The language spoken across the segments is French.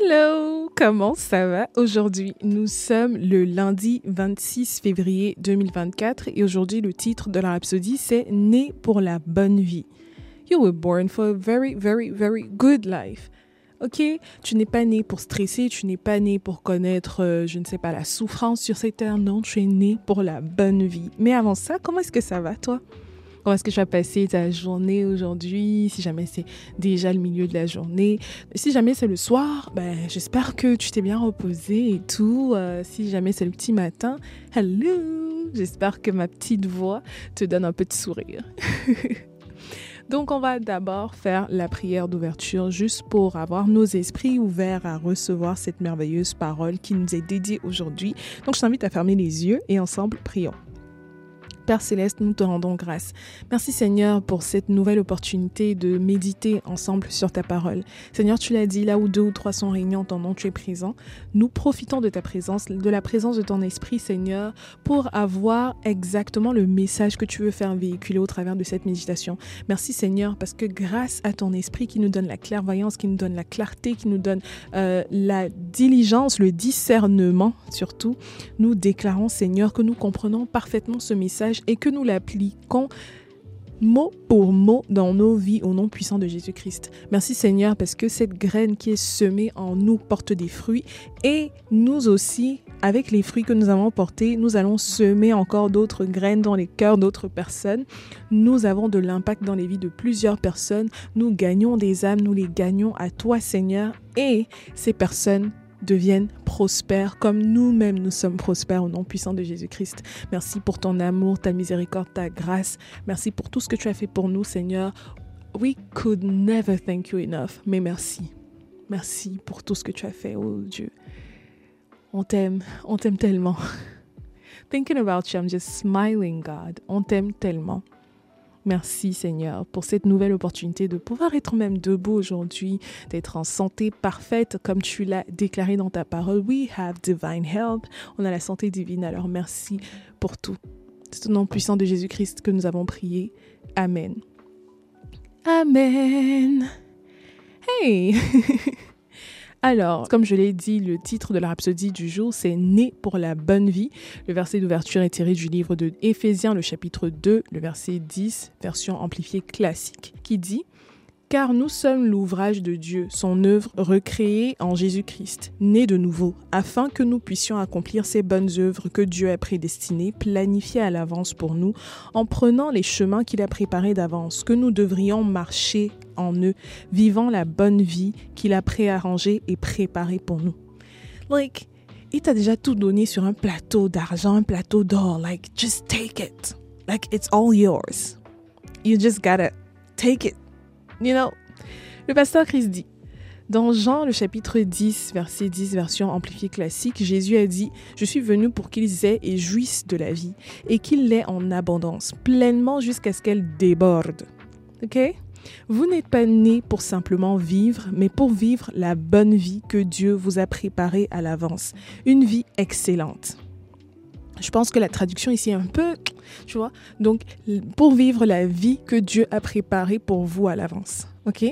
Hello, comment ça va? Aujourd'hui, nous sommes le lundi 26 février 2024 et aujourd'hui, le titre de la rhapsodie, c'est Né pour la bonne vie. You were born for a very, very, very good life. Ok, tu n'es pas né pour stresser, tu n'es pas né pour connaître, euh, je ne sais pas, la souffrance sur cette terre. Non, tu es né pour la bonne vie. Mais avant ça, comment est-ce que ça va, toi? Comment est-ce que tu vas passer ta journée aujourd'hui Si jamais c'est déjà le milieu de la journée? Si jamais c'est le soir, ben, j'espère que tu t'es bien reposé et tout. Euh, si jamais c'est le petit matin, hello J'espère que ma petite voix te donne un petit sourire. Donc, on va d'abord faire la prière d'ouverture juste pour avoir nos esprits ouverts à recevoir cette merveilleuse parole qui nous est dédiée aujourd'hui. Donc, je t'invite à fermer les yeux et ensemble prions. Père céleste, nous te rendons grâce. Merci Seigneur pour cette nouvelle opportunité de méditer ensemble sur ta parole. Seigneur, tu l'as dit, là où deux ou trois sont réunis en ton nom, tu es présent. Nous profitons de ta présence, de la présence de ton esprit, Seigneur, pour avoir exactement le message que tu veux faire véhiculer au travers de cette méditation. Merci Seigneur, parce que grâce à ton esprit qui nous donne la clairvoyance, qui nous donne la clarté, qui nous donne euh, la diligence, le discernement surtout, nous déclarons Seigneur que nous comprenons parfaitement ce message et que nous l'appliquons mot pour mot dans nos vies au nom puissant de Jésus-Christ. Merci Seigneur parce que cette graine qui est semée en nous porte des fruits et nous aussi, avec les fruits que nous avons portés, nous allons semer encore d'autres graines dans les cœurs d'autres personnes. Nous avons de l'impact dans les vies de plusieurs personnes. Nous gagnons des âmes, nous les gagnons à toi Seigneur et ces personnes deviennent prospères comme nous-mêmes nous sommes prospères au nom puissant de Jésus-Christ. Merci pour ton amour, ta miséricorde, ta grâce. Merci pour tout ce que tu as fait pour nous, Seigneur. We could never thank you enough, mais merci. Merci pour tout ce que tu as fait, oh Dieu. On t'aime, on t'aime tellement. Thinking about you, I'm just smiling, God. On t'aime tellement. Merci Seigneur pour cette nouvelle opportunité de pouvoir être même debout aujourd'hui, d'être en santé parfaite comme tu l'as déclaré dans ta parole. We have divine help. On a la santé divine, alors merci pour tout. C'est au nom puissant de Jésus-Christ que nous avons prié. Amen. Amen. Hey Alors, comme je l'ai dit, le titre de la rhapsodie du jour, c'est Né pour la bonne vie. Le verset d'ouverture est tiré du livre de Éphésiens, le chapitre 2, le verset 10, version amplifiée classique, qui dit car nous sommes l'ouvrage de Dieu, son œuvre recréée en Jésus-Christ, né de nouveau, afin que nous puissions accomplir ces bonnes œuvres que Dieu a prédestinées, planifiées à l'avance pour nous, en prenant les chemins qu'il a préparés d'avance, que nous devrions marcher en eux, vivant la bonne vie qu'il a préarrangée et préparée pour nous. Like, il t'a déjà tout donné sur un plateau d'argent, un plateau d'or. Like, just take it. Like, it's all yours. You just gotta take it. You know, le pasteur Christ dit, dans Jean le chapitre 10, verset 10, version amplifiée classique, Jésus a dit, Je suis venu pour qu'ils aient et jouissent de la vie, et qu'ils l'aient en abondance, pleinement jusqu'à ce qu'elle déborde. OK? Vous n'êtes pas né pour simplement vivre, mais pour vivre la bonne vie que Dieu vous a préparée à l'avance. Une vie excellente. Je pense que la traduction ici est un peu, tu vois. Donc, pour vivre la vie que Dieu a préparée pour vous à l'avance. OK?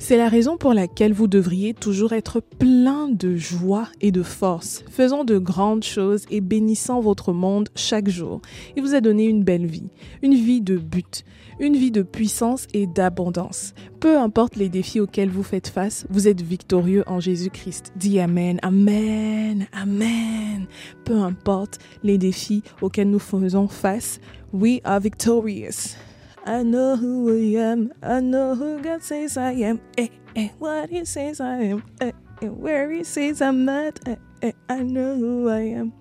C'est la raison pour laquelle vous devriez toujours être plein de joie et de force, faisant de grandes choses et bénissant votre monde chaque jour. Il vous a donné une belle vie, une vie de but, une vie de puissance et d'abondance. Peu importe les défis auxquels vous faites face, vous êtes victorieux en Jésus-Christ. Dis Amen, Amen, Amen. Peu importe les défis auxquels nous faisons face, we are victorious. I know who I am. I know who God says I am. Eh, eh, what He says I am. Eh, eh, where He says I'm not. Eh, eh, I know who I am.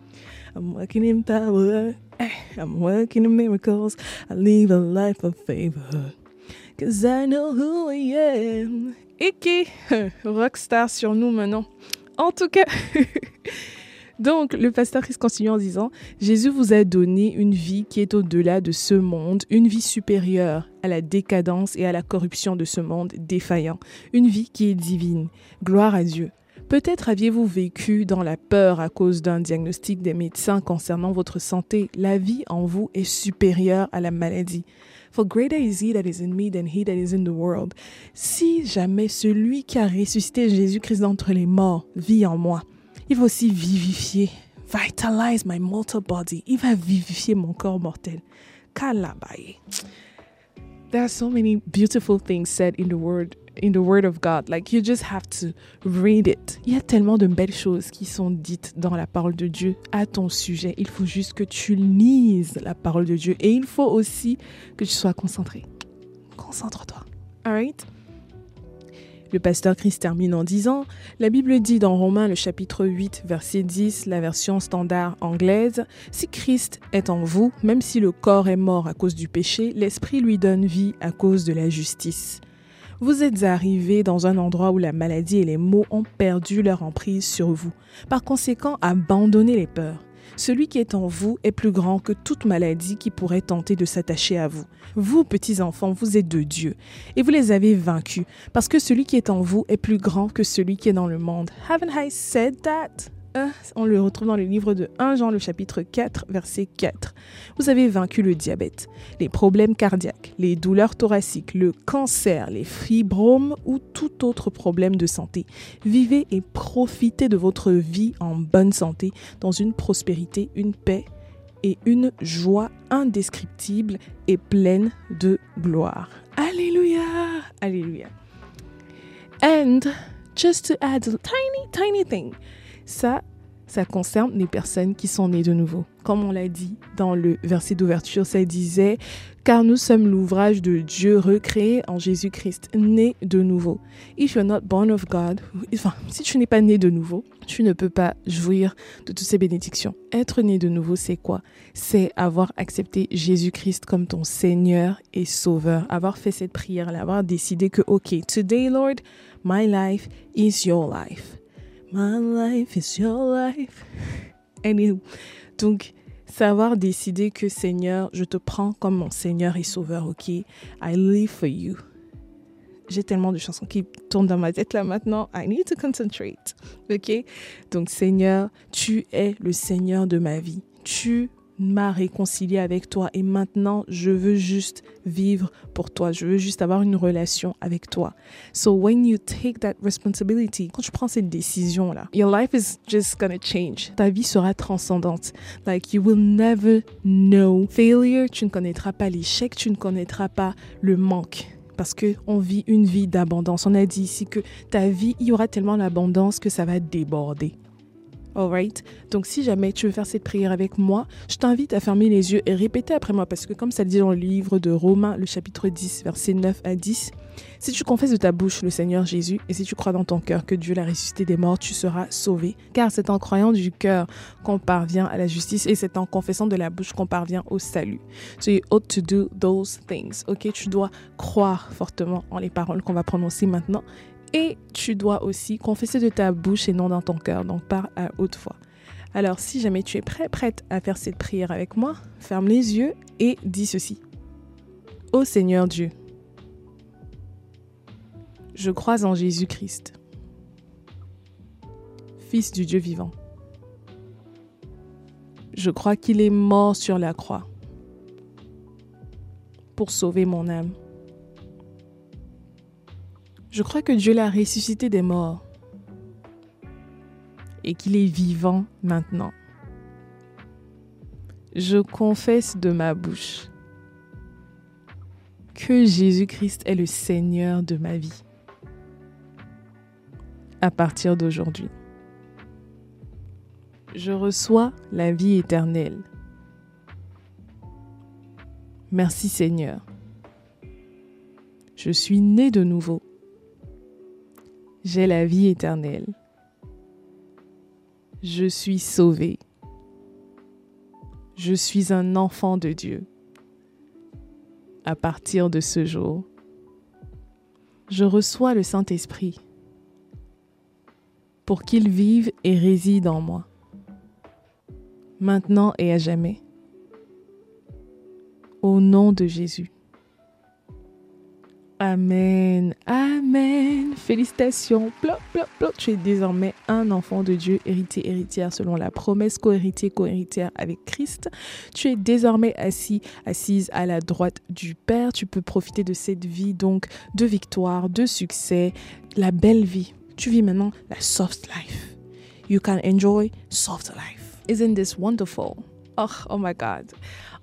I'm working in power. Eh, I'm working in miracles. I live a life of favor. Cause I know who I am. Iki, rockstar sur nous maintenant. En tout cas. Donc, le pasteur Christ continue en disant, Jésus vous a donné une vie qui est au-delà de ce monde, une vie supérieure à la décadence et à la corruption de ce monde défaillant, une vie qui est divine. Gloire à Dieu. Peut-être aviez-vous vécu dans la peur à cause d'un diagnostic des médecins concernant votre santé. La vie en vous est supérieure à la maladie. For greater is he that is in me than he that is in the world. Si jamais celui qui a ressuscité Jésus-Christ d'entre les morts vit en moi, il va aussi vivifier, vitalize my mortal body. Il va vivifier mon corps mortel. Kalabaye. There are so many beautiful things said in the word in the word of God. Like you just have to read it. Il y a tellement de belles choses qui sont dites dans la parole de Dieu à ton sujet. Il faut juste que tu lises la parole de Dieu et il faut aussi que tu sois concentré. Concentre-toi. Alright? Le pasteur Christ termine en disant La Bible dit dans Romains le chapitre 8, verset 10, la version standard anglaise Si Christ est en vous, même si le corps est mort à cause du péché, l'esprit lui donne vie à cause de la justice. Vous êtes arrivé dans un endroit où la maladie et les maux ont perdu leur emprise sur vous. Par conséquent, abandonnez les peurs. Celui qui est en vous est plus grand que toute maladie qui pourrait tenter de s'attacher à vous. Vous, petits enfants, vous êtes de Dieu, et vous les avez vaincus, parce que celui qui est en vous est plus grand que celui qui est dans le monde. Haven't I said that? On le retrouve dans le livre de 1 Jean, le chapitre 4, verset 4. Vous avez vaincu le diabète, les problèmes cardiaques, les douleurs thoraciques, le cancer, les fibromes ou tout autre problème de santé. Vivez et profitez de votre vie en bonne santé, dans une prospérité, une paix et une joie indescriptible et pleine de gloire. Alléluia! Alléluia. And just to add a tiny, tiny thing, ça, ça concerne les personnes qui sont nées de nouveau. Comme on l'a dit dans le verset d'ouverture, ça disait car nous sommes l'ouvrage de Dieu recréé en Jésus-Christ, né de nouveau. Si tu n'es pas né de nouveau, tu ne peux pas jouir de toutes ces bénédictions. Être né de nouveau, c'est quoi? C'est avoir accepté Jésus-Christ comme ton Seigneur et Sauveur, avoir fait cette prière, avoir décidé que, ok, today, Lord, my life is your life. My life is your life. Donc, savoir décider que Seigneur, je te prends comme mon Seigneur et Sauveur, ok? I live for you. J'ai tellement de chansons qui tournent dans ma tête là maintenant. I need to concentrate. Ok? Donc, Seigneur, tu es le Seigneur de ma vie. Tu m'a réconcilié avec toi et maintenant je veux juste vivre pour toi. Je veux juste avoir une relation avec toi. So when you take that responsibility, quand tu prends cette décision là, your life is just gonna change. Ta vie sera transcendante. Like you will never know failure. Tu ne connaîtras pas l'échec. Tu ne connaîtras pas le manque parce que on vit une vie d'abondance. On a dit ici que ta vie, il y aura tellement d'abondance que ça va déborder. Alright? Donc, si jamais tu veux faire cette prière avec moi, je t'invite à fermer les yeux et répéter après moi, parce que comme ça le dit dans le livre de Romains, le chapitre 10, versets 9 à 10, si tu confesses de ta bouche le Seigneur Jésus et si tu crois dans ton cœur que Dieu l'a ressuscité des morts, tu seras sauvé. Car c'est en croyant du cœur qu'on parvient à la justice et c'est en confessant de la bouche qu'on parvient au salut. So you ought to do those things. Ok, tu dois croire fortement en les paroles qu'on va prononcer maintenant et tu dois aussi confesser de ta bouche et non dans ton cœur, donc par à haute voix. Alors si jamais tu es prêt, prête à faire cette prière avec moi, ferme les yeux et dis ceci. Ô Seigneur Dieu, je crois en Jésus-Christ, Fils du Dieu vivant. Je crois qu'il est mort sur la croix pour sauver mon âme. Je crois que Dieu l'a ressuscité des morts et qu'il est vivant maintenant. Je confesse de ma bouche que Jésus-Christ est le Seigneur de ma vie à partir d'aujourd'hui. Je reçois la vie éternelle. Merci Seigneur. Je suis né de nouveau j'ai la vie éternelle. Je suis sauvé. Je suis un enfant de Dieu. À partir de ce jour, je reçois le Saint-Esprit pour qu'il vive et réside en moi, maintenant et à jamais. Au nom de Jésus. Amen. Amen. Félicitations. Plop, plop. Tu es désormais un enfant de Dieu, héritier, héritière selon la promesse, co-héritier, co-héritière avec Christ. Tu es désormais assis, assise à la droite du Père. Tu peux profiter de cette vie donc de victoire, de succès, la belle vie. Tu vis maintenant la soft life. You can enjoy soft life. Isn't this wonderful? Oh, oh my God.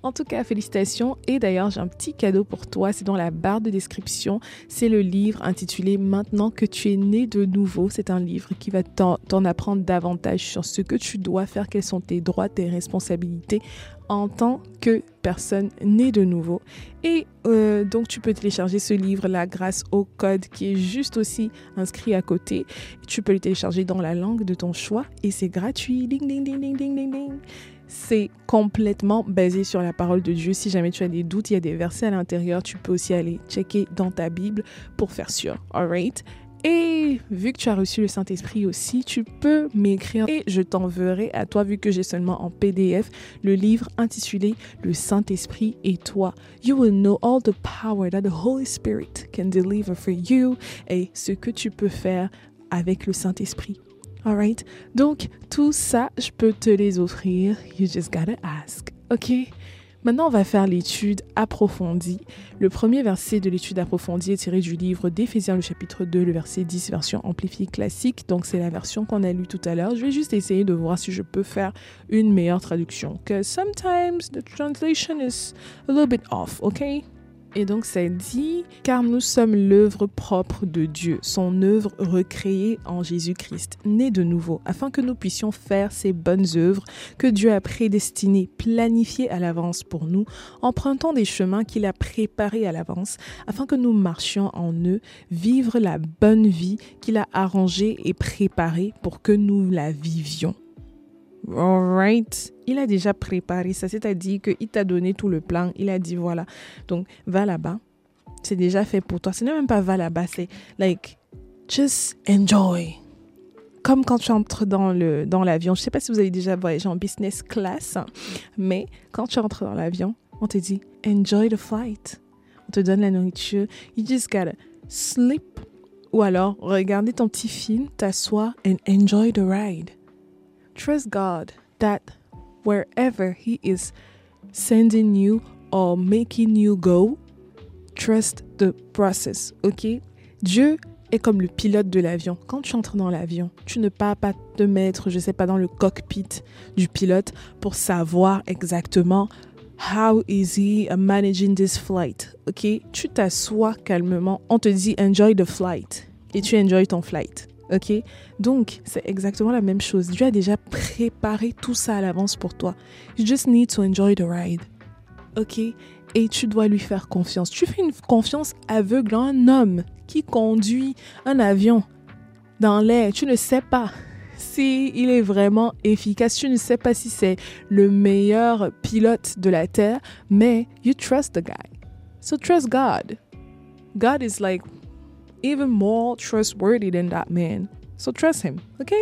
En tout cas, félicitations. Et d'ailleurs, j'ai un petit cadeau pour toi. C'est dans la barre de description. C'est le livre intitulé Maintenant que tu es né de nouveau. C'est un livre qui va t'en apprendre davantage sur ce que tu dois faire, quels sont tes droits, tes responsabilités en tant que personne née de nouveau. Et euh, donc tu peux télécharger ce livre-là grâce au code qui est juste aussi inscrit à côté. Tu peux le télécharger dans la langue de ton choix et c'est gratuit. Ding, ding, ding, ding, ding, ding, ding c'est complètement basé sur la parole de Dieu. Si jamais tu as des doutes, il y a des versets à l'intérieur. Tu peux aussi aller checker dans ta Bible pour faire sûr. Alright? Et vu que tu as reçu le Saint-Esprit aussi, tu peux m'écrire et je t'enverrai à toi, vu que j'ai seulement en PDF, le livre intitulé Le Saint-Esprit et toi. You will know all the power that the Holy Spirit can deliver for you et ce que tu peux faire avec le Saint-Esprit. Alright? Donc, tout ça, je peux te les offrir. You just gotta ask. OK? Maintenant, on va faire l'étude approfondie. Le premier verset de l'étude approfondie est tiré du livre d'Éphésiens, le chapitre 2, le verset 10, version amplifiée classique. Donc, c'est la version qu'on a lue tout à l'heure. Je vais juste essayer de voir si je peux faire une meilleure traduction. Because sometimes the translation is a little bit off, okay? Et donc ça dit, car nous sommes l'œuvre propre de Dieu, son œuvre recréée en Jésus-Christ, né de nouveau, afin que nous puissions faire ces bonnes œuvres que Dieu a prédestinées, planifiées à l'avance pour nous, empruntant des chemins qu'il a préparés à l'avance, afin que nous marchions en eux, vivre la bonne vie qu'il a arrangée et préparée pour que nous la vivions. Alright. Il a déjà préparé ça, c'est-à-dire qu'il t'a donné tout le plan. Il a dit voilà. Donc, va là-bas. C'est déjà fait pour toi. Ce n'est même pas va là-bas, c'est like, just enjoy. Comme quand tu entres dans le dans l'avion. Je ne sais pas si vous avez déjà voyagé en business class, mais quand tu entres dans l'avion, on te dit enjoy the flight. On te donne la nourriture. You just gotta sleep. Ou alors, regarder ton petit film, t'asseoir and enjoy the ride. Trust God that wherever He is sending you or making you go, trust the process, ok? Dieu est comme le pilote de l'avion. Quand tu entres dans l'avion, tu ne peux pas te mettre, je sais pas, dans le cockpit du pilote pour savoir exactement how is he managing this flight. Ok, tu t'assois calmement, on te dit enjoy the flight et tu enjoy ton flight. Ok Donc, c'est exactement la même chose. Dieu a déjà préparé tout ça à l'avance pour toi. You just need to enjoy the ride. Ok Et tu dois lui faire confiance. Tu fais une confiance aveugle à un homme qui conduit un avion dans l'air. Tu ne sais pas si il est vraiment efficace. Tu ne sais pas si c'est le meilleur pilote de la Terre, mais you trust the guy. So trust God. God is like even more trustworthy than that man. So trust him, ok?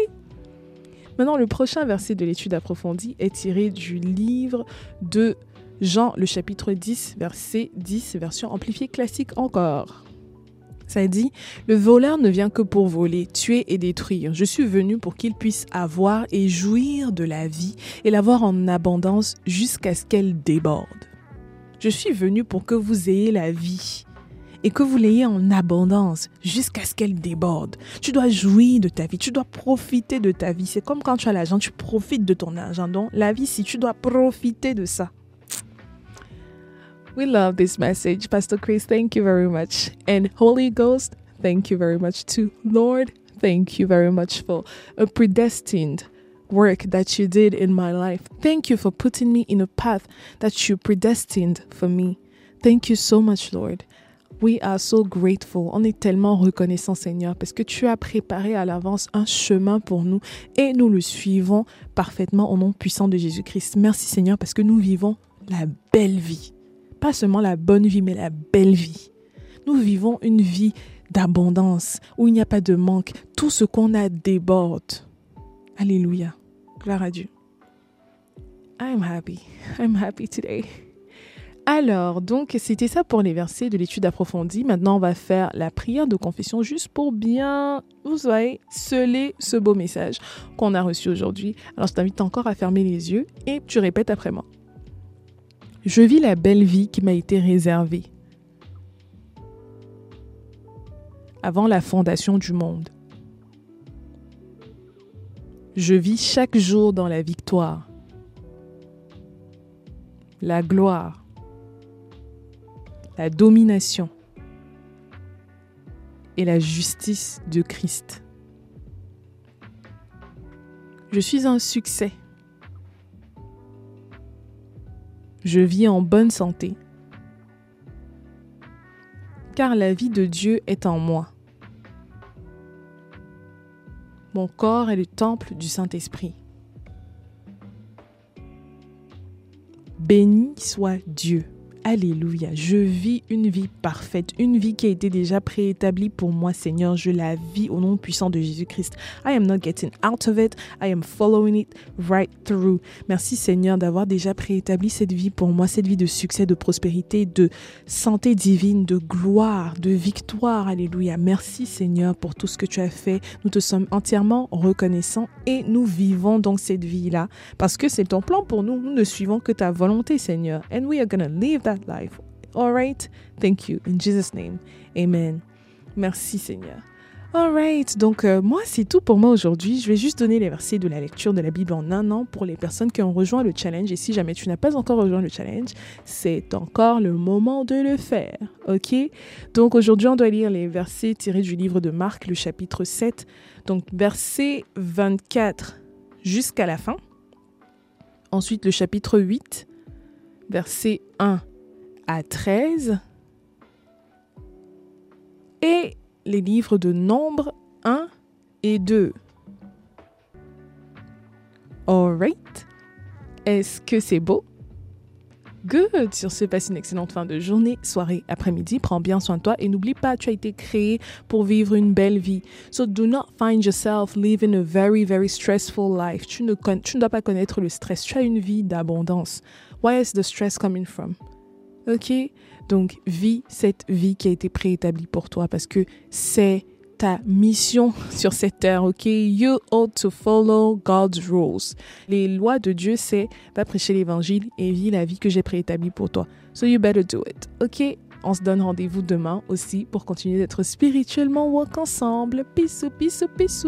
Maintenant, le prochain verset de l'étude approfondie est tiré du livre de Jean, le chapitre 10, verset 10, version amplifiée classique encore. Ça dit, le voleur ne vient que pour voler, tuer et détruire. Je suis venu pour qu'il puisse avoir et jouir de la vie et l'avoir en abondance jusqu'à ce qu'elle déborde. Je suis venu pour que vous ayez la vie et que vous l'ayez en abondance jusqu'à ce qu'elle déborde. Tu dois jouir de ta vie, tu dois profiter de ta vie. C'est comme quand tu as l'argent, tu profites de ton argent. Donc la vie, si tu dois profiter de ça. We love this message, Pastor Chris. Thank you very much. And Holy Ghost, thank you very much too. Lord, thank you very much for a predestined work that you did in my life. Thank you for putting me in a path that you predestined for me. Thank you so much, Lord. We are so grateful. On est tellement reconnaissant, Seigneur, parce que tu as préparé à l'avance un chemin pour nous et nous le suivons parfaitement au nom puissant de Jésus-Christ. Merci, Seigneur, parce que nous vivons la belle vie. Pas seulement la bonne vie, mais la belle vie. Nous vivons une vie d'abondance où il n'y a pas de manque. Tout ce qu'on a déborde. Alléluia. Gloire à Dieu. I'm happy. I'm happy today. Alors, donc, c'était ça pour les versets de l'étude approfondie. Maintenant, on va faire la prière de confession juste pour bien, vous voyez, sceller ce beau message qu'on a reçu aujourd'hui. Alors, je t'invite encore à fermer les yeux et tu répètes après moi. Je vis la belle vie qui m'a été réservée avant la fondation du monde. Je vis chaque jour dans la victoire, la gloire la domination et la justice de Christ. Je suis un succès. Je vis en bonne santé, car la vie de Dieu est en moi. Mon corps est le temple du Saint-Esprit. Béni soit Dieu. Alléluia. Je vis une vie parfaite, une vie qui a été déjà préétablie pour moi, Seigneur. Je la vis au nom puissant de Jésus-Christ. I am not getting out of it. I am following it right through. Merci, Seigneur, d'avoir déjà préétabli cette vie pour moi, cette vie de succès, de prospérité, de santé divine, de gloire, de victoire. Alléluia. Merci, Seigneur, pour tout ce que tu as fait. Nous te sommes entièrement reconnaissants et nous vivons donc cette vie-là parce que c'est ton plan pour nous. Nous ne suivons que ta volonté, Seigneur. And we are going to live that life. All right? Thank you. In Jesus' name. Amen. Merci Seigneur. All right. Donc, euh, moi, c'est tout pour moi aujourd'hui. Je vais juste donner les versets de la lecture de la Bible en un an pour les personnes qui ont rejoint le challenge. Et si jamais tu n'as pas encore rejoint le challenge, c'est encore le moment de le faire. OK? Donc, aujourd'hui, on doit lire les versets tirés du livre de Marc, le chapitre 7. Donc, verset 24 jusqu'à la fin. Ensuite, le chapitre 8, verset 1 à 13 et les livres de Nombre 1 et 2. Alright. Est-ce que c'est beau? Good. Sur ce, passe une excellente fin de journée, soirée, après-midi. Prends bien soin de toi et n'oublie pas, tu as été créé pour vivre une belle vie. So do not find yourself living a very, very stressful life. Tu ne, tu ne dois pas connaître le stress. Tu as une vie d'abondance. Where is the stress coming from? Ok? Donc, vis cette vie qui a été préétablie pour toi parce que c'est ta mission sur cette terre, ok? You ought to follow God's rules. Les lois de Dieu, c'est va prêcher l'évangile et vis la vie que j'ai préétablie pour toi. So you better do it, ok? On se donne rendez-vous demain aussi pour continuer d'être spirituellement walk ensemble. Peace, peace, peace.